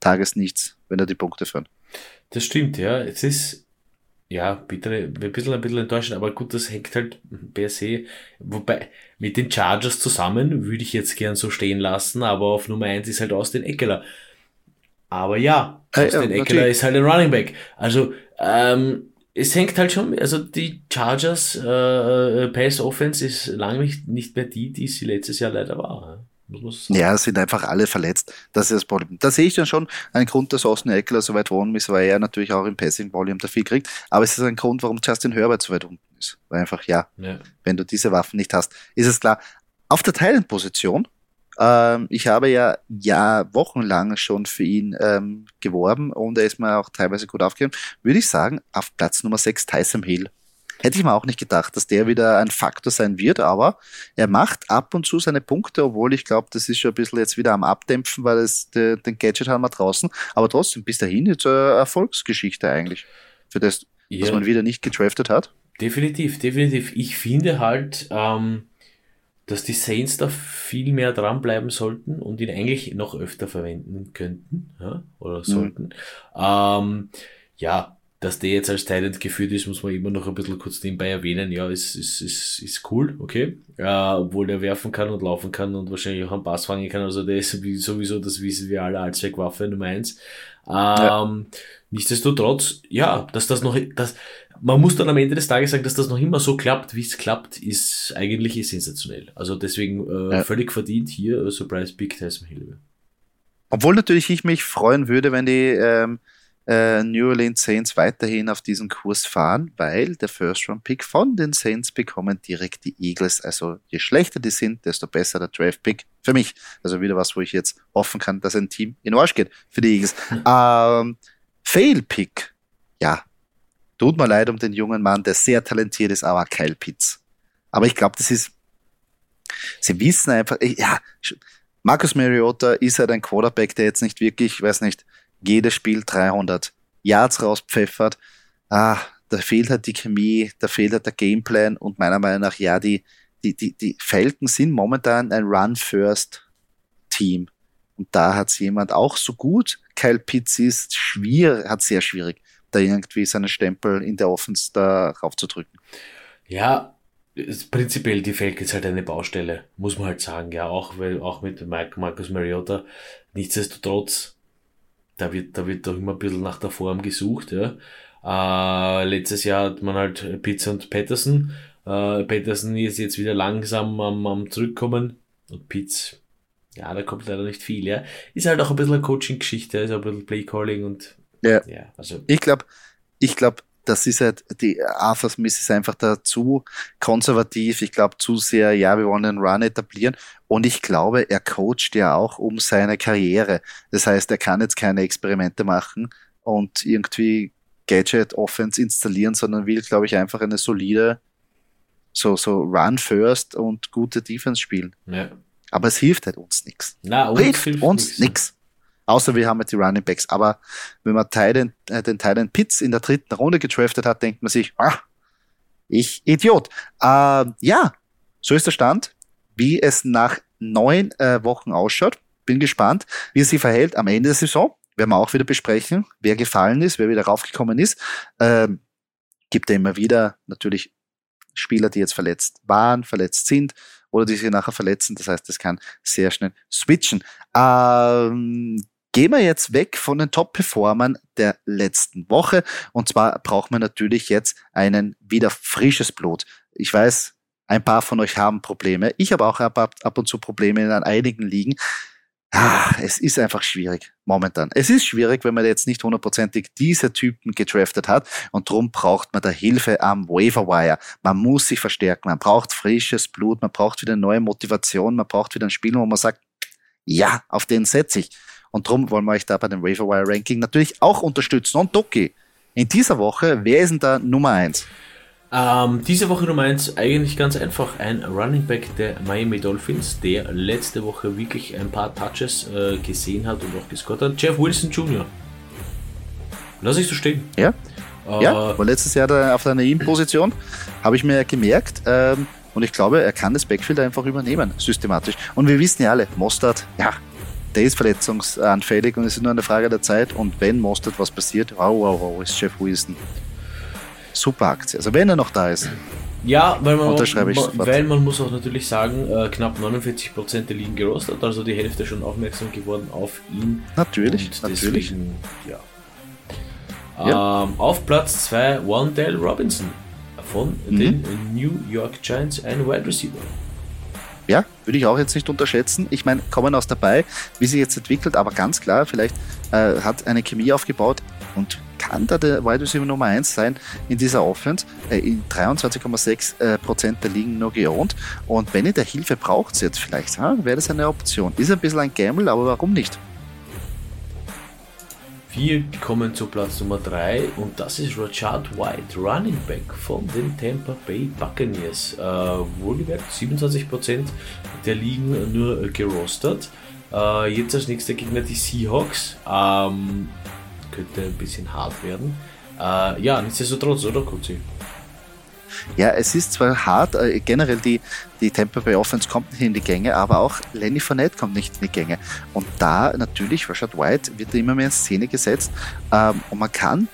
[SPEAKER 1] Tages nichts, wenn er die Punkte führt.
[SPEAKER 2] Das stimmt, ja. Es ist ja, bittere, ein bisschen, ein bisschen enttäuschend, aber gut, das hängt halt per se, wobei, mit den Chargers zusammen würde ich jetzt gern so stehen lassen, aber auf Nummer eins ist halt Austin Eckler. Aber ja, Austin ja, Eckler ist halt ein Running Back. Also, ähm, es hängt halt schon, also die Chargers äh, äh Pass Offense ist lange nicht, nicht mehr die, die sie letztes Jahr leider war.
[SPEAKER 1] Ja, es sind einfach alle verletzt. Das ist das Problem. Da sehe ich dann schon einen Grund, dass Austin Eckler so weit oben ist, weil er natürlich auch im Passing Volume da viel kriegt. Aber es ist ein Grund, warum Justin Herbert so weit unten ist. Weil einfach, ja, ja. wenn du diese Waffen nicht hast, ist es klar. Auf der Teilenposition, ähm, ich habe ja, ja wochenlang schon für ihn ähm, geworben und er ist mir auch teilweise gut aufgegeben, würde ich sagen, auf Platz Nummer 6 Tyson Hill. Hätte ich mir auch nicht gedacht, dass der wieder ein Faktor sein wird, aber er macht ab und zu seine Punkte, obwohl ich glaube, das ist schon ein bisschen jetzt wieder am Abdämpfen, weil es de, den Gadget haben wir draußen. Aber trotzdem, bis dahin jetzt eine Erfolgsgeschichte eigentlich. Für das, ja. dass man wieder nicht getraftet hat.
[SPEAKER 2] Definitiv, definitiv. Ich finde halt, ähm, dass die Saints da viel mehr dranbleiben sollten und ihn eigentlich noch öfter verwenden könnten ja, oder mhm. sollten. Mhm. Ähm, ja, dass der jetzt als Talent geführt ist, muss man immer noch ein bisschen kurz nebenbei erwähnen. Ja, ist, ist, ist, ist cool, okay. Äh, obwohl der werfen kann und laufen kann und wahrscheinlich auch einen Pass fangen kann. Also der ist sowieso, das wissen wir alle, Allzweckwaffe Nummer eins. Ähm, ja. Nichtsdestotrotz, ja, dass das noch, das, man muss dann am Ende des Tages sagen, dass das noch immer so klappt, wie es klappt, ist eigentlich sensationell. Also deswegen äh, ja. völlig verdient hier äh, Surprise Big Tyson Hill.
[SPEAKER 1] Obwohl natürlich ich mich freuen würde, wenn die ähm, äh, New Orleans Saints weiterhin auf diesen Kurs fahren, weil der First-Round-Pick von den Saints bekommen direkt die Eagles. Also je schlechter die sind, desto besser der Draft-Pick für mich. Also wieder was, wo ich jetzt hoffen kann, dass ein Team in Arsch geht für die Eagles. ähm, Fail-Pick, ja, tut mir leid um den jungen Mann, der sehr talentiert ist, aber Kyle Pitts. Aber ich glaube, das ist, sie wissen einfach, ja, Marcus Mariota ist halt ein Quarterback, der jetzt nicht wirklich, ich weiß nicht, jedes Spiel 300 Yards rauspfeffert. Ah, da fehlt halt die Chemie, da fehlt halt der Gameplan und meiner Meinung nach, ja, die, die, die, die Falcons sind momentan ein Run-First-Team. Und da hat es jemand auch so gut. Kyle Pitts ist schwierig, hat sehr schwierig, da irgendwie seinen Stempel in der Offense da raufzudrücken.
[SPEAKER 2] Ja, prinzipiell die Falcons halt eine Baustelle, muss man halt sagen, ja, auch, weil, auch mit Mike, Marcus Mariota. Nichtsdestotrotz, da wird, da wird doch immer ein bisschen nach der Form gesucht, ja. Äh, letztes Jahr hat man halt Pitts und Patterson. Äh, Patterson ist jetzt wieder langsam am, am Zurückkommen und Pitts, ja, da kommt leider nicht viel, ja. Ist halt auch ein bisschen eine Coaching-Geschichte, ist ein bisschen Playcalling und
[SPEAKER 1] ja. ja also. Ich glaube, ich glaube, das ist halt, die Arthur Smith ist einfach da zu konservativ. Ich glaube zu sehr, ja, wir wollen einen Run etablieren. Und ich glaube, er coacht ja auch um seine Karriere. Das heißt, er kann jetzt keine Experimente machen und irgendwie Gadget Offense installieren, sondern will, glaube ich, einfach eine solide, so, so Run First und gute Defense spielen. Ja. Aber es hilft halt uns nichts. Hilft uns nichts. Außer wir haben jetzt die Running Backs. Aber wenn man Titan, äh, den Titan Pitts in der dritten Runde gedraftet hat, denkt man sich, ah, ich Idiot. Äh, ja, so ist der Stand. Wie es nach neun äh, Wochen ausschaut. Bin gespannt, wie es sich verhält am Ende der Saison. Werden wir auch wieder besprechen, wer gefallen ist, wer wieder raufgekommen ist. Ähm, gibt ja immer wieder natürlich Spieler, die jetzt verletzt waren, verletzt sind oder die sich nachher verletzen. Das heißt, es kann sehr schnell switchen. Ähm, Gehen wir jetzt weg von den Top-Performern der letzten Woche. Und zwar braucht man natürlich jetzt einen wieder frisches Blut. Ich weiß, ein paar von euch haben Probleme. Ich habe auch ab, ab und zu Probleme in einigen Ligen. Ah, es ist einfach schwierig momentan. Es ist schwierig, wenn man jetzt nicht hundertprozentig diese Typen gedraftet hat und darum braucht man da Hilfe am Waiver Man muss sich verstärken, man braucht frisches Blut, man braucht wieder neue Motivation, man braucht wieder ein Spiel, wo man sagt, ja, auf den setze ich. Und darum wollen wir euch da bei dem Waverwire Ranking natürlich auch unterstützen. Und Doki, in dieser Woche, wer ist denn da Nummer eins?
[SPEAKER 2] Ähm, diese Woche Nummer 1 eigentlich ganz einfach. Ein Running Back der Miami Dolphins, der letzte Woche wirklich ein paar Touches äh, gesehen hat und auch gescored hat. Jeff Wilson Jr. Lass ich so stehen.
[SPEAKER 1] Ja. Äh, ja, war letztes Jahr da auf der Naim-Position, habe ich mir gemerkt. Ähm, und ich glaube, er kann das Backfield einfach übernehmen, systematisch. Und wir wissen ja alle, Mostard, ja, der ist verletzungsanfällig und es ist nur eine Frage der Zeit. Und wenn Mostert was passiert, wow, wow, wow, ist Jeff Wilson. Super Aktie. Also wenn er noch da ist.
[SPEAKER 2] Ja, weil man, weil man muss auch natürlich sagen, äh, knapp 49% der Ligen gerostet, also die Hälfte schon aufmerksam geworden auf ihn.
[SPEAKER 1] Natürlich, natürlich.
[SPEAKER 2] Deswegen, ja. Ja. Ähm, auf Platz 2 Wandale Robinson von mhm. den New York Giants, ein Wide Receiver.
[SPEAKER 1] Würde ich auch jetzt nicht unterschätzen. Ich meine, kommen aus dabei, wie sich jetzt entwickelt, aber ganz klar, vielleicht äh, hat eine Chemie aufgebaut und kann da der Wide Receiver Nummer 1 sein in dieser Offense. Äh, in 23,6 äh, Prozent der Ligen nur geohnt. Und wenn ihr der Hilfe braucht, jetzt vielleicht, wäre das eine Option. Ist ein bisschen ein Gamble, aber warum nicht?
[SPEAKER 2] Wir kommen zu Platz Nummer 3 und das ist Rashad White, Running Back von den Tampa Bay Buccaneers. Äh, wohlgemerkt 27% der Ligen nur gerostet. Äh, jetzt als nächster Gegner die Seahawks. Ähm, könnte ein bisschen hart werden. Äh, ja, nichtsdestotrotz, oder Kutzi?
[SPEAKER 1] Ja, es ist zwar hart, äh, generell die, die Tampa Bay Offense kommt nicht in die Gänge, aber auch Lenny Fournette kommt nicht in die Gänge. Und da natürlich, Rashad White wird immer mehr in Szene gesetzt ähm, und man kann,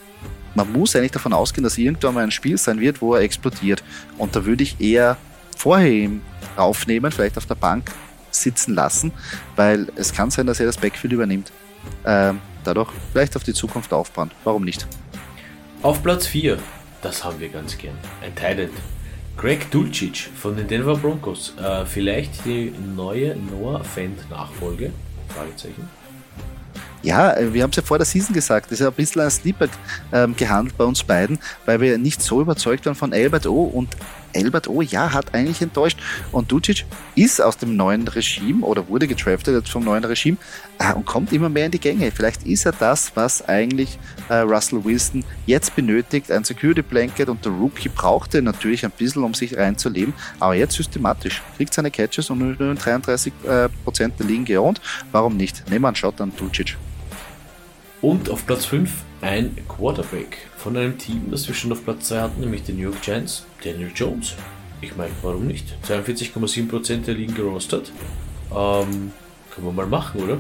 [SPEAKER 1] man muss eigentlich davon ausgehen, dass irgendwann mal ein Spiel sein wird, wo er explodiert. Und da würde ich eher vorher ihn aufnehmen, vielleicht auf der Bank sitzen lassen, weil es kann sein, dass er das Backfield übernimmt. Ähm, dadurch vielleicht auf die Zukunft aufbauen. Warum nicht?
[SPEAKER 2] Auf Platz 4 das haben wir ganz gern. Thailand. Greg Dulcich von den Denver Broncos. Äh, vielleicht die neue Noah Fent Nachfolge? Fragezeichen.
[SPEAKER 1] Ja, wir haben es ja vor der Season gesagt, das ist ja ein bisschen ein Sleeper ähm, gehandelt bei uns beiden, weil wir nicht so überzeugt waren von Albert O. Und Albert O, ja, hat eigentlich enttäuscht. Und Ducic ist aus dem neuen Regime oder wurde getraftet vom neuen Regime äh, und kommt immer mehr in die Gänge. Vielleicht ist er das, was eigentlich äh, Russell Wilson jetzt benötigt. Ein Security Blanket und der Rookie brauchte natürlich ein bisschen, um sich reinzuleben. Aber jetzt systematisch. Kriegt seine Catches und nur 33% äh, Prozent der Ligen geohnt. Warum nicht? Nehmen wir einen Shot an Ducic.
[SPEAKER 2] Und auf Platz 5 ein Quarterback von einem Team, das wir schon auf Platz 2 hatten, nämlich den New York Giants, Daniel Jones. Ich meine, warum nicht? 42,7% der Ligen gerostet. Ähm, können wir mal machen, oder?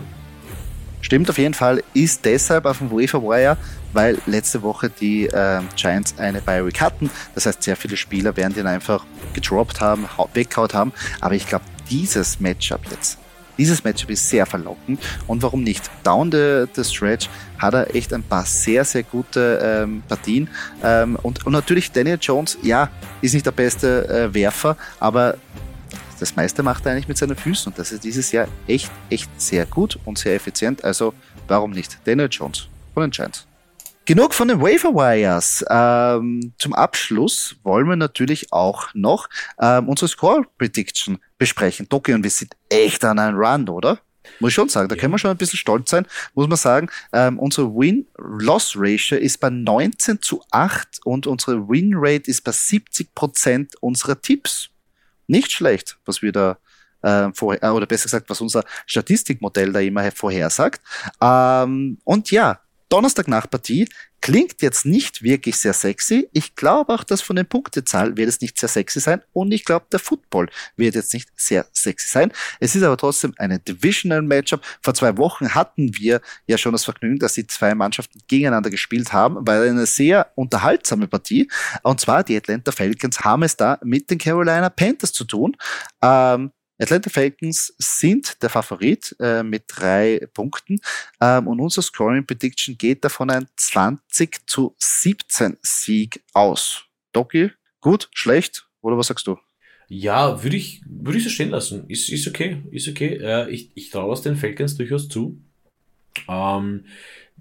[SPEAKER 1] Stimmt auf jeden Fall, ist deshalb auf dem Waiver Wire, weil letzte Woche die äh, Giants eine Bye Week hatten. Das heißt, sehr viele Spieler werden den einfach gedroppt haben, weggehaut haben. Aber ich glaube, dieses Matchup jetzt dieses Matchup ist sehr verlockend und warum nicht? Down the, the stretch hat er echt ein paar sehr, sehr gute ähm, Partien. Ähm, und, und natürlich Daniel Jones, ja, ist nicht der beste äh, Werfer, aber das meiste macht er eigentlich mit seinen Füßen und das ist dieses Jahr echt, echt sehr gut und sehr effizient. Also warum nicht? Daniel Jones von den. Genug von den Waiver Wires. Ähm, zum Abschluss wollen wir natürlich auch noch ähm, unsere Score Prediction besprechen. Doki, und wir sind echt an einem Run, oder? Muss ich schon sagen, da ja. können wir schon ein bisschen stolz sein, muss man sagen. Ähm, unsere Win-Loss-Ratio ist bei 19 zu 8 und unsere Win-Rate ist bei 70 Prozent unserer Tipps. Nicht schlecht, was wir da äh, vorher, oder besser gesagt, was unser Statistikmodell da immer vorhersagt. Ähm, und ja, Donnerstag nach Partie klingt jetzt nicht wirklich sehr sexy. Ich glaube auch, dass von den Punktezahl wird es nicht sehr sexy sein und ich glaube, der Football wird jetzt nicht sehr sexy sein. Es ist aber trotzdem eine Divisional Matchup. Vor zwei Wochen hatten wir ja schon das Vergnügen, dass die zwei Mannschaften gegeneinander gespielt haben, weil eine sehr unterhaltsame Partie. Und zwar die Atlanta Falcons haben es da mit den Carolina Panthers zu tun. Ähm, Atlanta Falcons sind der Favorit äh, mit drei Punkten ähm, und unser Scoring Prediction geht davon ein 20 zu 17 Sieg aus. Doki, gut, schlecht oder was sagst du?
[SPEAKER 2] Ja, würde ich, würde ich so stehen lassen. Ist, ist okay, ist okay. Äh, ich ich traue es den Falcons durchaus zu. Ähm,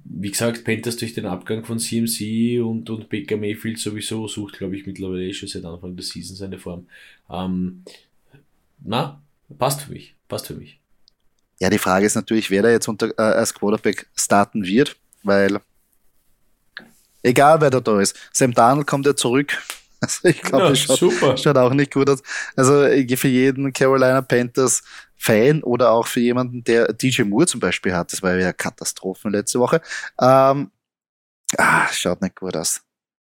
[SPEAKER 2] wie gesagt, Panthers durch den Abgang von CMC und, und Baker Mayfield sowieso sucht, glaube ich, mittlerweile eh schon seit Anfang der Season seine Form. Ähm, na, passt für mich. Passt für mich.
[SPEAKER 1] Ja, die Frage ist natürlich, wer da jetzt unter, äh, als Quarterback starten wird, weil egal wer da da ist, Sam Darnold kommt ja zurück, Also ich glaube, ja, es schaut, schaut, auch nicht gut aus. Also für jeden Carolina Panthers Fan oder auch für jemanden, der DJ Moore zum Beispiel hat, das war ja Katastrophen letzte Woche, ähm, ah, schaut nicht gut aus.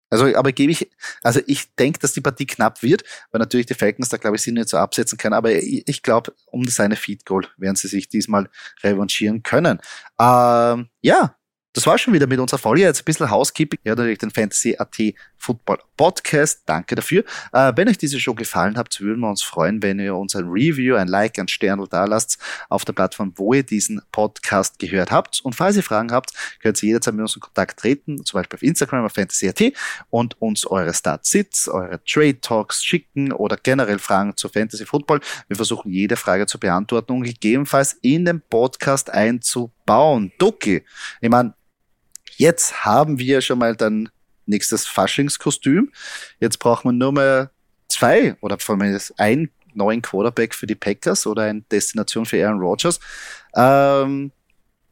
[SPEAKER 1] Also, aber gebe ich, also ich denke, dass die Partie knapp wird, weil natürlich die Falcons da, glaube ich, sie nicht so absetzen können. Aber ich, ich glaube, um das eine Feed Goal werden sie sich diesmal revanchieren können. Ähm, ja, das war schon wieder mit unserer Folge. Jetzt ein bisschen Housekeeping. Ja, natürlich den Fantasy AT Football Podcast. Danke dafür. Äh, wenn euch diese Show gefallen hat, würden wir uns freuen, wenn ihr uns ein Review, ein Like, ein Stern da lasst auf der Plattform, wo ihr diesen Podcast gehört habt. Und falls ihr Fragen habt, könnt ihr jederzeit mit uns in Kontakt treten, zum Beispiel auf Instagram, auf Fantasy AT und uns eure Start-Sits, eure Trade Talks schicken oder generell Fragen zu Fantasy Football. Wir versuchen jede Frage zu beantworten und gegebenenfalls in den Podcast einzubauen. Doki, ich meine, Jetzt haben wir schon mal dann nächstes Faschingskostüm. Jetzt brauchen wir nur mal zwei oder vor allem ein neuen Quarterback für die Packers oder eine Destination für Aaron Rodgers. Ähm,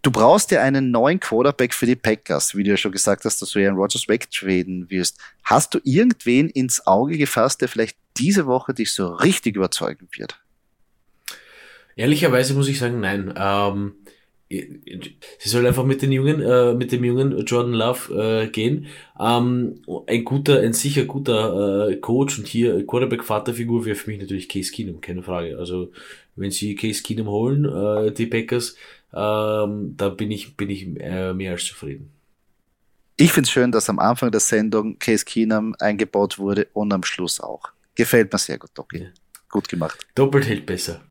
[SPEAKER 1] du brauchst ja einen neuen Quarterback für die Packers, wie du ja schon gesagt hast, dass du Aaron Rodgers wegtraden wirst. Hast du irgendwen ins Auge gefasst, der vielleicht diese Woche dich so richtig überzeugen wird?
[SPEAKER 2] Ehrlicherweise muss ich sagen, nein. Ähm, sie soll einfach mit den jungen, äh, mit dem jungen Jordan Love äh, gehen. Ähm, ein guter, ein sicher guter äh, Coach und hier Quarterback-Vaterfigur wäre für mich natürlich Case Keenum, keine Frage. Also wenn sie Case Keenum holen, äh, die Packers, ähm, da bin ich, bin ich äh, mehr als zufrieden.
[SPEAKER 1] Ich finde es schön, dass am Anfang der Sendung Case Keenum eingebaut wurde und am Schluss auch. Gefällt mir sehr gut, Doki. Ja. Gut gemacht.
[SPEAKER 2] Doppelt hält besser.